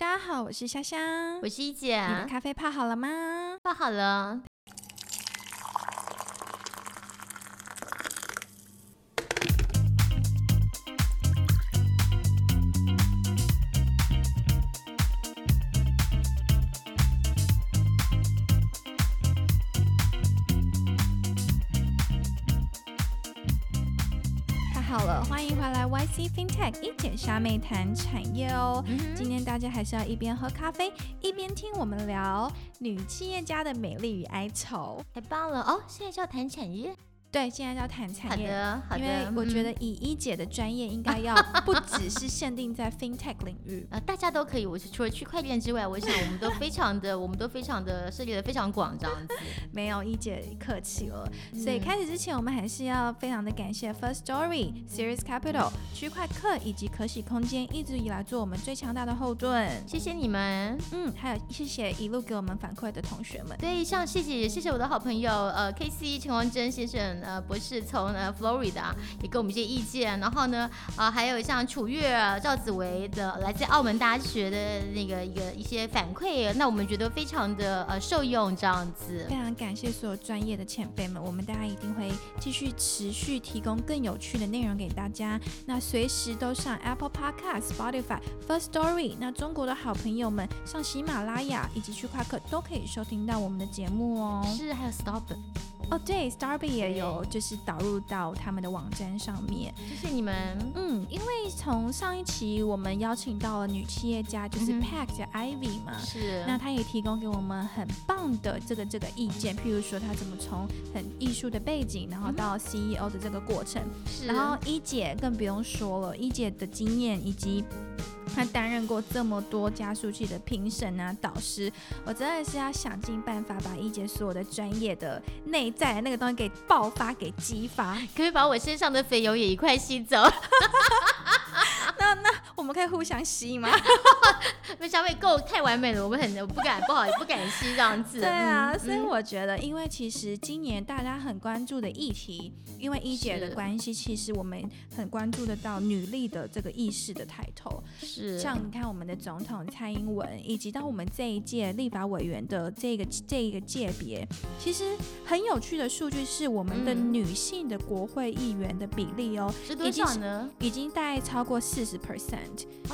大家好，我是香香，我是一姐，你的咖啡泡好了吗？泡好了。FinTech 一姐虾妹谈产业哦。今天大家还是要一边喝咖啡，一边听我们聊女企业家的美丽与哀愁。太棒了哦！现在就要谈产业，对，现在要谈产业。好的，好的。因为我觉得嗯以一姐的专业，应该要 不只是限定在 FinTech 领域。呃，大家都可以。我是除了区块链之外，我想我们都非常的，我们都非常的涉猎的非常广，这样子。没有一姐客气了，所以嗯开始之前，我们还是要非常的感谢 First Story、Series Capital、区块客以及可喜空间一直以来做我们最强大的后盾。谢谢你们。嗯，还有谢谢一路给我们反馈的同学们。对，像谢谢谢谢我的好朋友呃 K C 陈王真先生呃博士从呃 Florida 也给我们一些意见，然后呢啊、还有像楚月赵子维的来自澳门大学的那个一个一些反馈，那我们觉得非常的呃受用这样子非。常感谢所有专业的前辈们，我们大家一定会继续持续提供更有趣的内容给大家。那随时都上 Apple Podcast、Spotify、First Story。那中国的好朋友们上喜马拉雅以及区块客都可以收听到我们的节目哦。是，还有 Stop，哦，对，Starby 也有就是导入到他们的网站上面。谢谢你们。嗯，因为从上一期我们邀请到了女企业家，就是 Pack 的 Ivy 嘛。是，那她也提供给我们很棒的这个这个意见，譬如说她怎么从很艺术的背景，然后到 CEO 的这个过程，是，然后一姐更不用说了，一姐的经验以及他担任过这么多加速器的评审啊、导师，我真的是要想尽办法把一姐所有的专业的内在的那个东西给爆发、给激发。可以把我身上的肥油也一块吸走？我们可以互相吸吗？因为小美够太完美了，我们很不敢，不好不敢吸这样子。对啊，嗯所以我觉得，因为其实今年大家很关注的议题，因为一姐的关系，其实我们很关注得到女力的这个意识的抬头。是像你看我们的总统蔡英文，以及到我们这一届立法委员的这个这一个界别，其实很有趣的数据是我们的嗯女性的国会议员的比例哦，是多少呢？已经大概超过四十 percent，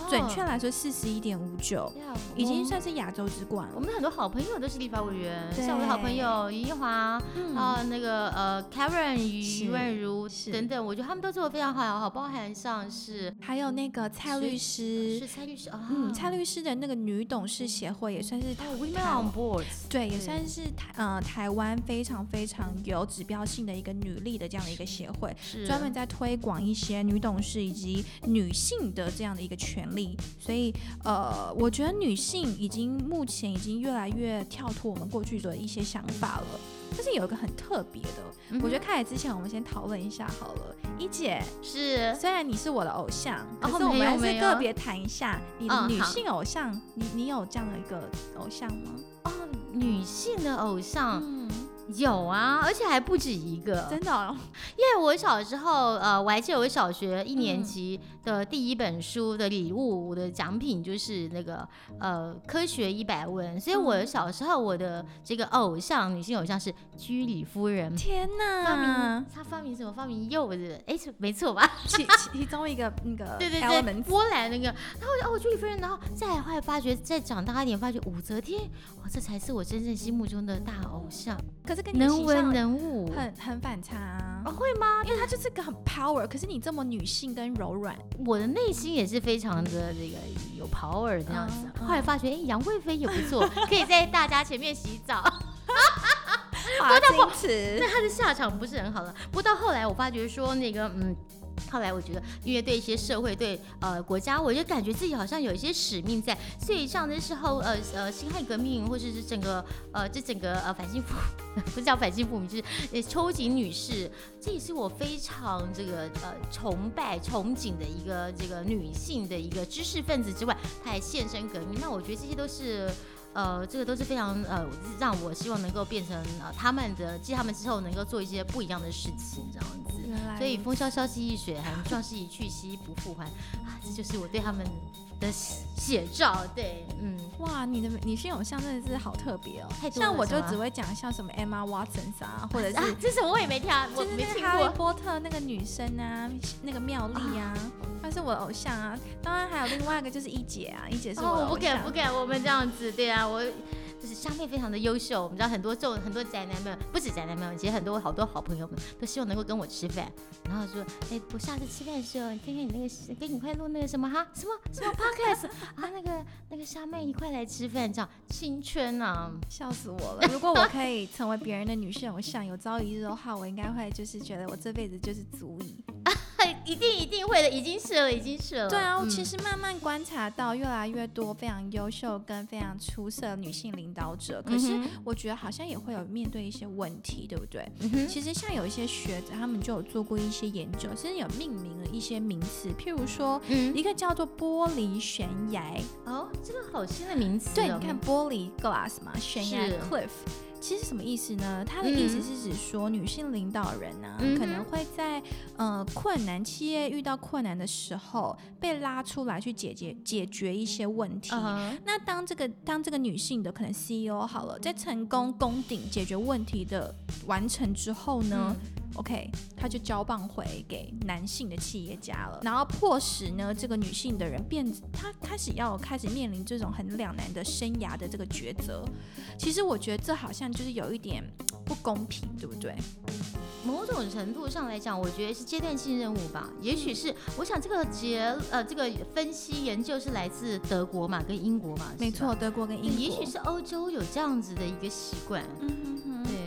准确来说四十一点五九，哦已经算是亚洲之冠了。我们很多好朋友都是立法委员，像我的好朋友余英华嗯啊，那个呃 Karen 是余润如是等等，我觉得他们都做的非常好，好包含上是还有那个蔡律师是，蔡律师啊，嗯，蔡律师的那个女董事协会也算是 Women on Board，对，也算是台呃台湾非常非常有指标性的一个女力的这样的一个协会，是专门在推广一些女董事以及女性的这样的一个权利。所以呃，我觉得女性已经目前已经越来越跳脱我们过去的一些想法了。但是有一个很特别的，嗯我觉得开始之前我们先讨论一下好了。一姐，是虽然你是我的偶像，可哦是我们还是个别谈一下你的女性偶像，你你有这样的一个偶像吗？哦，女性的偶像嗯，有啊，而且还不止一个，真的、哦，因为我小时候，呃，我还记得我小学一年嗯级的第一本书的礼物，我的奖品就是那个呃科学一百问，所以我嗯小时候我的这个偶像，女性偶像是居里夫人。天发哪明！她发明什么？发明柚子？哎，是没错吧？其其其中一个那个对对对波兰那个，然后哦，居里夫人，然后再来后来发觉，再长大一点，发觉武则天，哇，这才是我真正心目中的大偶像，可是跟你能文能武。很很反差啊哦，会吗？因为她就是个很 power，可是你这么女性跟柔软，我的内心也是非常的这个有 power 这样子。后来发觉，哎、杨贵妃也不错，可以在大家前面洗澡。华矜持 但她的下场不是很好了。不过到后来，我发觉说那个，嗯。后来我觉得，因为对一些社会、对呃国家，我就感觉自己好像有一些使命在，所以像那时候呃呃辛亥革命，或者是整个呃这整个呃反清复不是叫反清复明，就是秋瑾女士，这也是我非常这个呃崇拜憧憬的一个这个女性的一个知识分子之外，她还献身革命。那我觉得这些都是。呃，这个都是非常呃，让我希望能够变成呃他们的，继他们之后能够做一些不一样的事情，这样子。所以风萧萧兮易水寒，壮士一去兮不复还啊，这就是我对他们的写照。对，嗯，哇，你的女性偶像真的是好特别哦，太多像我就只会讲像什么 Emma Watson 啊，或者是啊，这什么我也没听啊，我没听过。波特那个女生啊，那个妙丽啊，她是我的偶像啊。当然还有另外一个就是一姐啊，一姐是我的哦，偶不敢。不敢，我们这样子，对啊，我就是虾妹非常的优秀，我们知道很多这种很多宅男们，不止宅男们，其实很多好多好朋友们都希望能够跟我吃饭，然后说，哎，我下次吃饭的时候，你看看你那个跟你快录那个什么哈，什么什么 podcast 啊，那个那个虾妹一块来吃饭，这样青春啊，笑死我了！如果我可以成为别人的女性偶像，有朝一日的话，我应该会就是觉得我这辈子就是足以。一定一定会的，已经是了，已经是了。对啊，我嗯其实慢慢观察到越来越多非常优秀跟非常出色的女性领导者，可是我觉得好像也会有面对一些问题，对不对？嗯其实像有一些学者，他们就有做过一些研究，甚至有命名了一些名词，譬如说嗯，一个叫做玻璃悬崖，哦，这个好新的名词、哦。对，你看玻璃 glass 嘛，悬崖 cliff。其实什么意思呢？它的意思嗯是指说，女性领导人啊，嗯可能会在呃困难企业遇到困难的时候，被拉出来去解决解决一些问题。那当这个当这个女性的可能 CEO 好了，在成功攻顶解决问题的完成之后呢、k 他就交棒回给男性的企业家了，然后迫使呢这个女性的人变，她开始要开始面临这种很两难的生涯的这个抉择。其实我觉得这好像就是有一点不公平，对不对？某种程度上来讲，我觉得是阶段性任务吧。也许是，我想这个结呃这个分析研究是来自德国嘛，跟英国嘛，没错，。德国跟英国，也许是欧洲有这样子的一个习惯。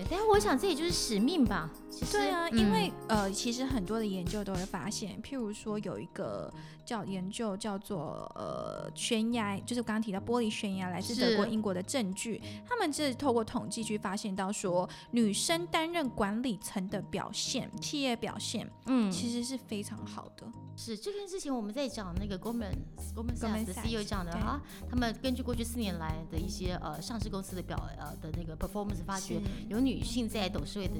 但是我想这也就是使命吧。其实对啊，嗯因为呃，其实很多的研究都会发现，譬如说有一个叫研究叫做呃悬崖，就是我刚刚提到玻璃悬崖，来自德国、英国的证据，他们是透过统计去发现到说，女生担任管理层的表现，企业表现嗯，其实是非常好的。是这件事情我们在讲那个 Goldman Goldman Goldman Sachs 的 Sachs，CEO 讲的对啊，他们根据过去四年来的一些呃上市公司的表呃的那个 performance 发觉，有女性在董事会的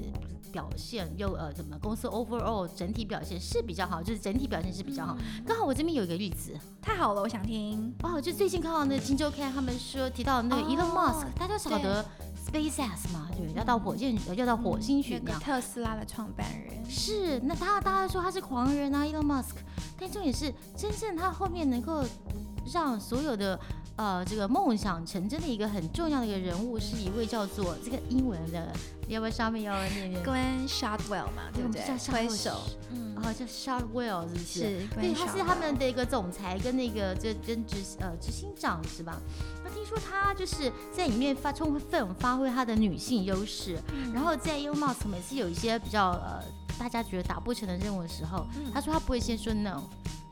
表现，又呃怎么公司 overall 整体表现是比较好，就是整体表现是比较好。嗯刚好我这边有一个例子。太好了，我想听。哦，就最近看到那个《金周刊》，他们说提到那个哦 Elon Musk，、大家晓得 SpaceX 嘛，对，要到火箭要到火星去那个。特斯拉的创办人，是，那他大家说他是狂人啊，Elon Musk，但重点是真正他后面能够让所有的呃这个梦想成真的一个很重要的一个人物，是一位叫做这个英文的，要不要上面要念念？Glenn Shotwell 嘛，对不对？我们叫？推 Shotwell 手，嗯，哦，叫 Shotwell 是不是？是对，他是他们的一个总裁跟那个这跟执呃执行长是吧？那听说他就是在里面发充分发挥他的女性优势，嗯然后在 Elon Musk 每次有一些比较呃大家觉得达不成的任务的时候，嗯他说他不会先说 no，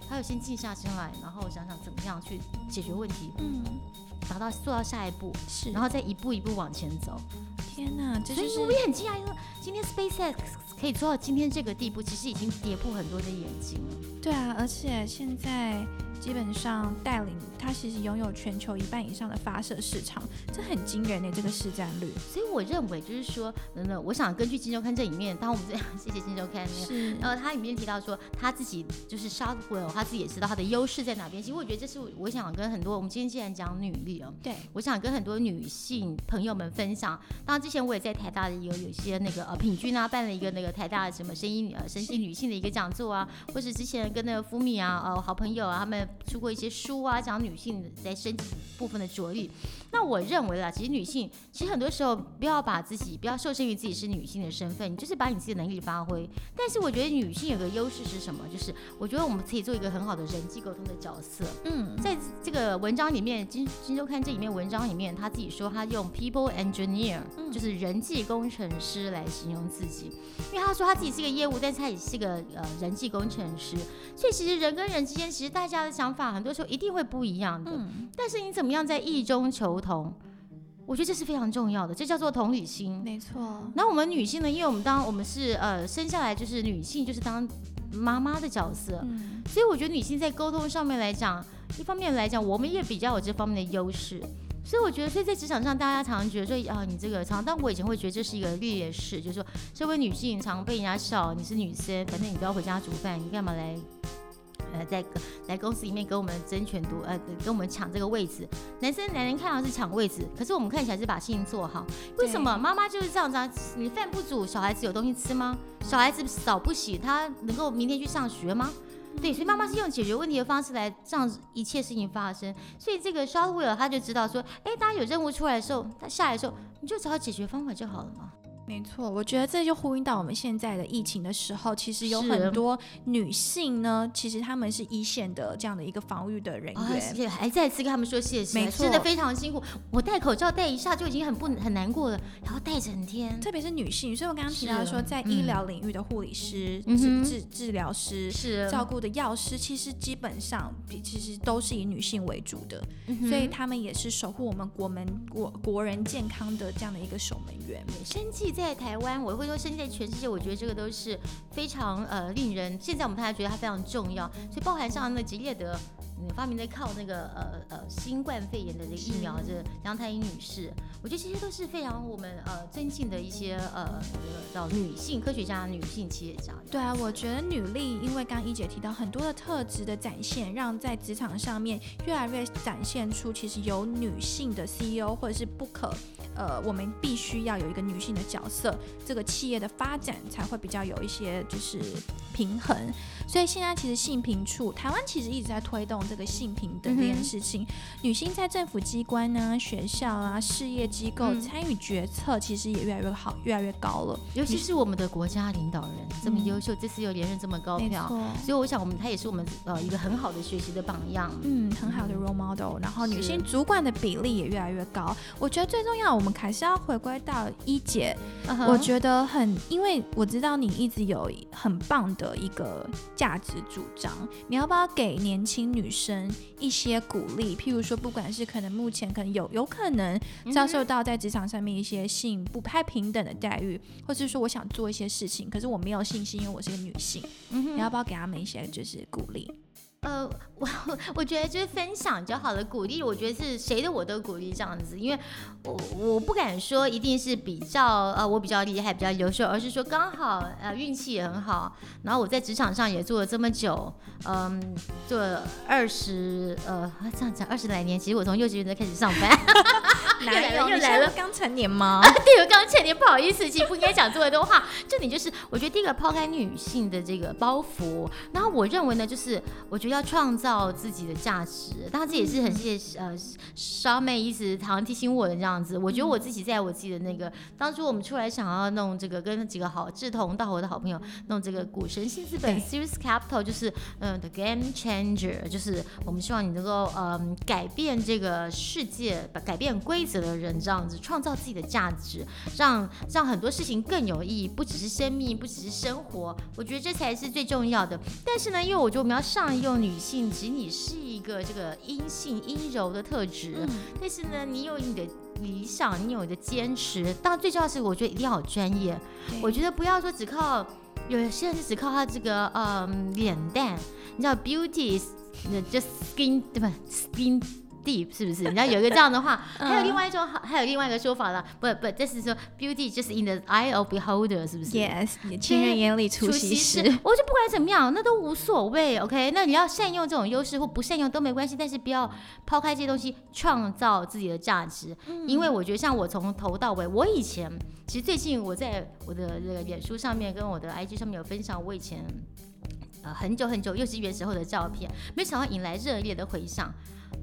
他要先静下心来，然后想想怎么样去解决问题，嗯达到做到下一步，是，然后再一步一步往前走。天哪，这就是所以我也很惊讶，因为今天 SpaceX 可以做到今天这个地步，其实已经跌破很多的眼睛了。对啊，而且现在基本上带领它其实拥有全球一半以上的发射市场，这很惊人的这个市占率。所以我认为就是说，等等，我想根据《金周刊》这里面，当我们这样谢谢《金周刊》那个。是，呃，它里面提到说他自己就是 Shotwell，他自己也知道他的优势在哪边。其实我觉得这是我想跟很多我们今天既然讲女力哦，对，我想跟很多女性朋友们分享。当然之前我也在台大的有有一些那个呃品君啊办了一个那个台大的什么声音呃神奇女性的一个讲座啊，或是之前跟那个福米啊呃好朋友啊他们出过一些书啊，讲女性在身体部分的着力。那我认为啦，其实女性其实很多时候不要把自己不要受限于自己是女性的身份，你就是把你自己的能力发挥。但是我觉得女性有个优势是什么？就是我觉得我们可以做一个很好的人际沟通的角色。嗯，在这个文章里面，《金金周刊》这里面文章里面，他自己说他用 people engineer，、嗯就是人际工程师来形容自己，因为他说他自己是个业务，但是他也是个呃人际工程师，所以其实人跟人之间，其实大家的想法很多时候一定会不一样的，嗯，但是你怎么样在异中求同，我觉得这是非常重要的，这叫做同理心。没错，那我们女性呢？因为我们当我们是呃生下来就是女性，就是当妈妈的角色，嗯，所以我觉得女性在沟通上面来讲，一方面来讲，我们也比较有这方面的优势。所以我觉得，所以在职场上，大家常常觉得说，啊，你这个常，但我以前会觉得这是一个劣势，就是说，身为女性，常被人家笑你是女生，反正你都要回家煮饭，你干嘛来？呃，在来公司里面跟我们争权夺呃，跟我们抢这个位置。男生男人看到是抢位置，可是我们看起来是把事情做好。为什么妈妈就是这样子啊？你饭不煮，小孩子有东西吃吗？小孩子澡不洗，他能够明天去上学吗？对，所以妈妈是用解决问题的方式来让一切事情发生。所以这个 s h a r w i l l 他就知道说，哎，大家有任务出来的时候，他下来的时候，你就找到解决方法就好了嘛。没错，我觉得这就呼应到我们现在的疫情的时候，其实有很多女性呢，其实她们是一线的这样的一个防御的人员，还再次跟他们说谢谢，没错，真的非常辛苦。我戴口罩戴一下就已经很不很难过了，然后戴整天，特别是女性。所以我刚刚提到说，在医疗领域的护理师、治治治疗师、是照顾的药师，其实基本上其实都是以女性为主的，所以他们也是守护我们国门国国人健康的这样的一个守门员。生计在台湾，我会说生在全世界，我觉得这个都是非常呃令人。现在我们大家觉得它非常重要，所以包含上那个吉列德。发明在靠那个呃呃新冠肺炎的这个疫苗，这杨太英女士，我觉得这些都是非常我们呃尊敬的一些呃叫女性科学家、女性企业家。对啊，我觉得女力，因为刚一姐提到很多的特质的展现，让在职场上面越来越展现出其实有女性的 CEO 或者是不可呃，我们必须要有一个女性的角色，这个企业的发展才会比较有一些就是平衡。所以现在其实性平处，台湾其实一直在推动这个性平等这件事情。女性在政府机关呢、学校啊、事业机构参与决策，其实也越来越好、越来越高了。尤其是我们的国家领导人这么优秀，这次又连任这么高票，所以我想我们他也是我们呃一个很好的学习的榜样。嗯，很好的 role model。然后女性主管的比例也越来越高。我觉得最重要，我们还是要回归到一姐。我觉得很，因为我知道你一直有很棒的一个。价值主张，你要不要给年轻女生一些鼓励？譬如说，不管是可能目前可能有有可能遭受到在职场上面一些性不太平等的待遇，或者是说我想做一些事情，可是我没有信心，因为我是个女性。你要不要给他们一些就是鼓励？呃，我我觉得就是分享就好了，鼓励我觉得是谁的我都鼓励这样子，因为我我不敢说一定是比较呃我比较厉害比较优秀，而是说刚好呃运气也很好，然后我在职场上也做了这么久，嗯，做了二十呃这样讲二十来年，其实我从幼稚园就开始上班。又来了，又来了，刚成年吗？对，我刚成年，不好意思，其实不应该讲这么多话。重点就是，我觉得第一个抛开女性的这个包袱，然后我认为呢，就是我觉得要创造自己的价值。当然，这也是很谢谢呃烧妹一直常常提醒我的这样子。我觉得我自己在我自己的那个当初我们出来想要弄这个，跟几个好志同道合的好朋友弄这个股神性资本 （Series Capital），就是嗯 The Game Changer，就是我们希望你能够嗯改变这个世界，改变规。的人这样子创造自己的价值，让让很多事情更有意义，不只是生命，不只是生活，我觉得这才是最重要的。但是呢，因为我觉得我们要上用女性，即你是一个这个阴性阴柔的特质，但是呢，你有你的理想，你有你的坚持，当然最重要是我觉得一定要有专业。我觉得不要说只靠有些人是只靠他这个嗯脸蛋，你知道 beauty is just skin 对吧？skin deep 是不是？你要有一个这样的话，还有另外一种，还有另外一个说法了。不不，这是说 beauty just in the eye of beholder，是不是？Yes，情人眼里出西施。我就不管怎么样，那都无所谓。OK，那你要善用这种优势或不善用都没关系，但是不要抛开这些东西，创造自己的价值。因为我觉得，像我从头到尾，我以前其实最近我在我的这个脸书上面跟我的 IG 上面有分享我以前呃很久很久幼稚园时候的照片，没想到引来热烈的回响。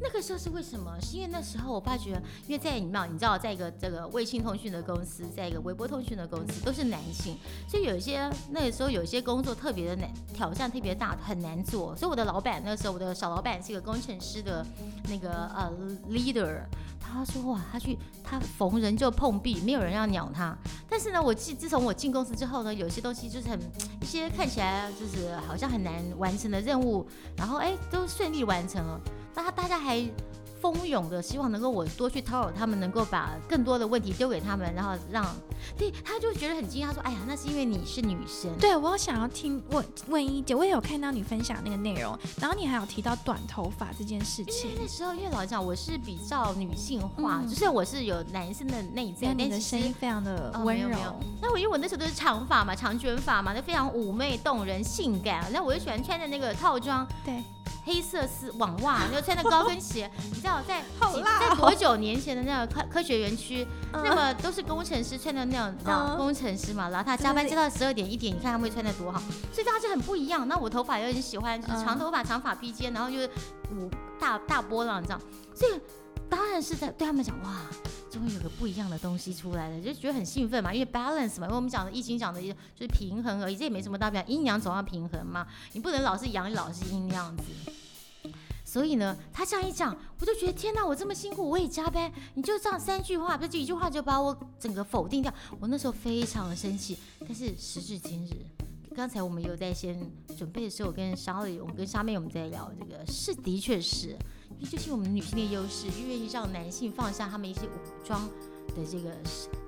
那个时候是为什么？是因为那时候我爸觉得，因为在你们你知道，在一个这个卫星通讯的公司，在一个微波通讯的公司，都是男性，所以有一些那个时候有一些工作特别的难，挑战特别大，很难做。所以我的老板那个时候，我的小老板是一个工程师的那个呃 leader，他说哇，他去他逢人就碰壁，没有人要鸟他。但是呢，我自自从我进公司之后呢，有些东西就是很一些看起来就是好像很难完成的任务，然后哎都顺利完成了。那他大家还蜂拥的希望能够我多去讨扰他们，能够把更多的问题丢给他们，然后让对他就觉得很惊讶，他说：“哎呀，那是因为你是女生。”对我想要听问问一姐，我也有看到你分享那个内容，然后你还有提到短头发这件事情。那时候因为老实讲，我是比较女性化，就是我是有男生的内在，但你的声音非常的温柔。那我因为我那时候都是长发嘛，长卷发嘛，那非常妩媚动人、性感。那我就喜欢穿的那个套装。对。黑色丝网袜，就穿着高跟鞋，你知道在 在多久年前的那个科科学园区，那么都是工程师穿的那种，知道工程师嘛，然后他加班加到十二点一点，你看他们会穿的多好，所以大家就很不一样。那我头发又很喜欢，就是长头发长发披肩，然后就是五大大波浪这样，所以当然是在对他们讲哇，终于有个不一样的东西出来了，就觉得很兴奋嘛，因为 balance 嘛，因为我们讲的易经讲的就是平衡而已，这也没什么大不了，阴阳总要平衡嘛，你不能老是阳，老是阴那样子。所以呢，他这样一讲，我就觉得天哪，我这么辛苦，我也加班，你就这样三句话，不就一句话就把我整个否定掉？我那时候非常的生气。但是时至今日，刚才我们有在先准备的时候，我跟沙里，我们跟沙妹我们在聊这个，是的确是，就是我们女性的优势，愿意让男性放下他们一些武装的这个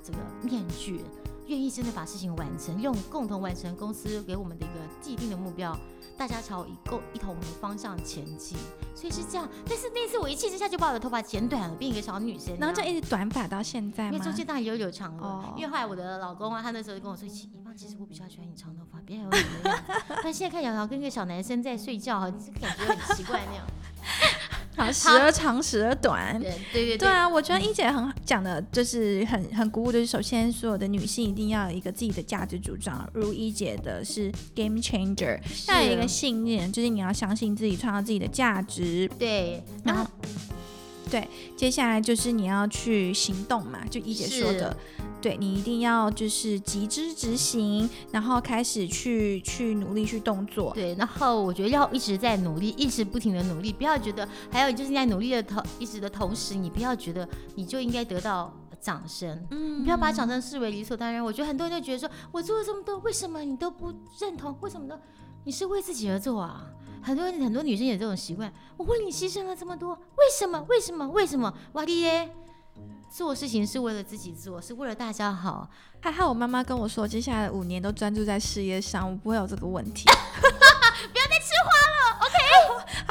这个面具，愿意真的把事情完成，用共同完成公司给我们的一个既定的目标。大家朝一共一同的方向前进，所以是这样。但是那次我一气之下就把我的头发剪短了，变一个小女生，然后就一直短发到现在因为中间当然有有长了，因为后来我的老公啊，他那时候就跟我说：“一芳，其实我比较喜欢你长头发，别有你的样。”但现在看瑶瑶跟一个小男生在睡觉，哈，感觉很奇怪那样。时而长，时而短。对对对。对啊，我觉得一姐很讲的，就是很很鼓舞，就是首先所有的女性一定要有一个自己的价值主张，如一姐的是 game changer，要有一个信念，就是你要相信自己，创造自己的价值。对，然后对，接下来就是你要去行动嘛，就一姐说的。对你一定要就是急之执行，然后开始去去努力去动作。对，然后我觉得要一直在努力，一直不停的努力，不要觉得还有就是在努力的同一直的同时，你不要觉得你就应该得到掌声。嗯，你不要把掌声视为理所当然。我觉得很多人就觉得说，我做了这么多，为什么你都不认同？为什么呢？你是为自己而做啊。很多很多女生有这种习惯，我为你牺牲了这么多，为什么？为什么？为什么？哇哩耶！做事情是为了自己做，是为了大家好。还好我妈妈跟我说，接下来五年都专注在事业上，我不会有这个问题。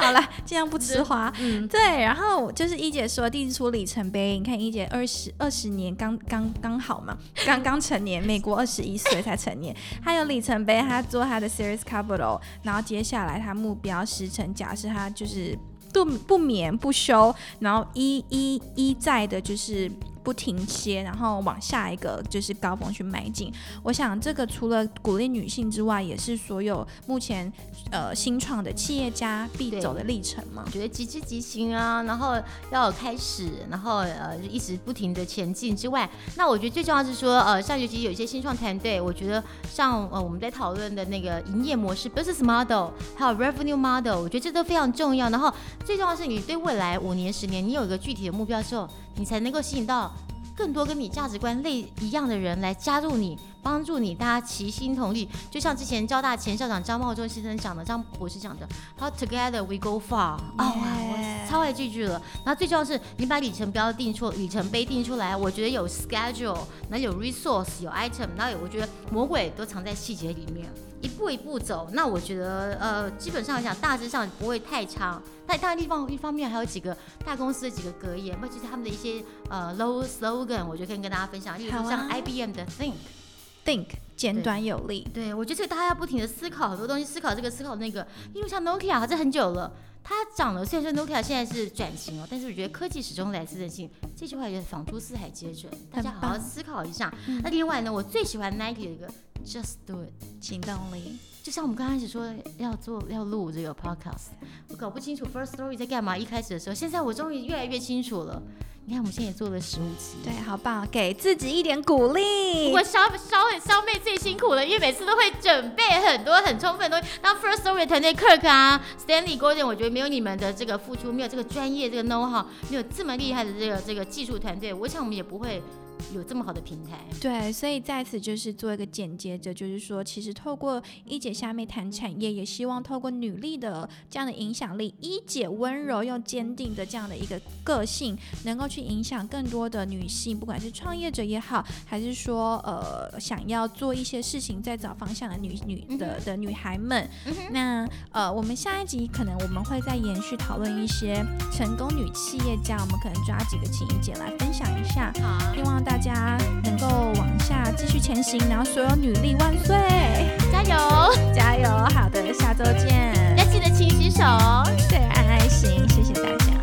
好了，尽量不吃花。嗯，对。然后就是一姐说，第一次出里程碑。你看一姐二十二十年刚刚刚好嘛，刚刚成年，美国二十一岁才成年，她有里程碑，她做她的 Series Capital，然后接下来她目标实成，假设她就是。不不眠不休，然后一一一再的，就是不停歇，然后往下一个就是高峰去迈进。我想这个除了鼓励女性之外，也是所有目前呃新创的企业家必走的历程嘛。我觉得极之极行啊，然后要有开始，然后呃一直不停的前进之外，那我觉得最重要是说呃上学期有一些新创团队，我觉得像呃我们在讨论的那个营业模式 business model，还有 revenue model，我觉得这都非常重要。然后最重要是你对未来五年、十年，你有一个具体的目标之后，你才能够吸引到更多跟你价值观类一样的人来加入你，帮助你，大家齐心同力。就像之前交大前校长张茂忠先生讲的，张博士讲的，他 Together we go far。哦，我超爱这句了。然后最重要是，你把里程标定出，里程碑定出来，我觉得有 schedule，然后有 resource，有 item，然后有我觉得魔鬼都藏在细节里面。一步一步走，那我觉得呃，基本上来讲，大致上不会太长。但大地方一方面还有几个大公司的几个格言，或者是他们的一些呃 low slogan，我觉得可以跟大家分享。例如像 IBM 的 Think，Think 简短有力。对，我觉得这个大家要不停的思考很多东西，思考这个，思考那个。因为像 Nokia 这很久了，它涨了，虽然说 Nokia 现在是转型了，但是我觉得科技始终来自人性。这句话也仿出四海皆准，大家好好思考一下。那另外呢，我最喜欢 Nike 的一个。Just do it，行动力。就像我们刚开始说要做要录这个 podcast，我搞不清楚 first story 在干嘛。一开始的时候，现在我终于越来越清楚了。你看，我们现在也做了十五期，对，好棒，给自己一点鼓励。我烧烧烧妹最辛苦了，因为每次都会准备很多很充分的东西。那 first story 团队 Kirk 啊，Stanley Gordon，我觉得没有你们的这个付出，没有这个专业这个 know how，没有这么厉害的这个这个技术团队，我想我们也不会。有这么好的平台。对，所以在此就是做一个简洁的，就是说，其实透过一姐下面谈产业，也希望透过女力的这样的影响力，一姐温柔又坚定的这样的一个个性，能够去影响更多的女性，不管是创业者也好，还是说呃想要做一些事情在找方向的女女的的女孩们。那呃，我们下一集可能我们会再延续讨论一些成功女企业家，我们可能抓几个请一姐来分享一下。好，希望大家能够往下继续前行，然后所有女力万岁，加油！加油！好的，下周见，要记得勤洗手哦。对，爱爱心，谢谢大家。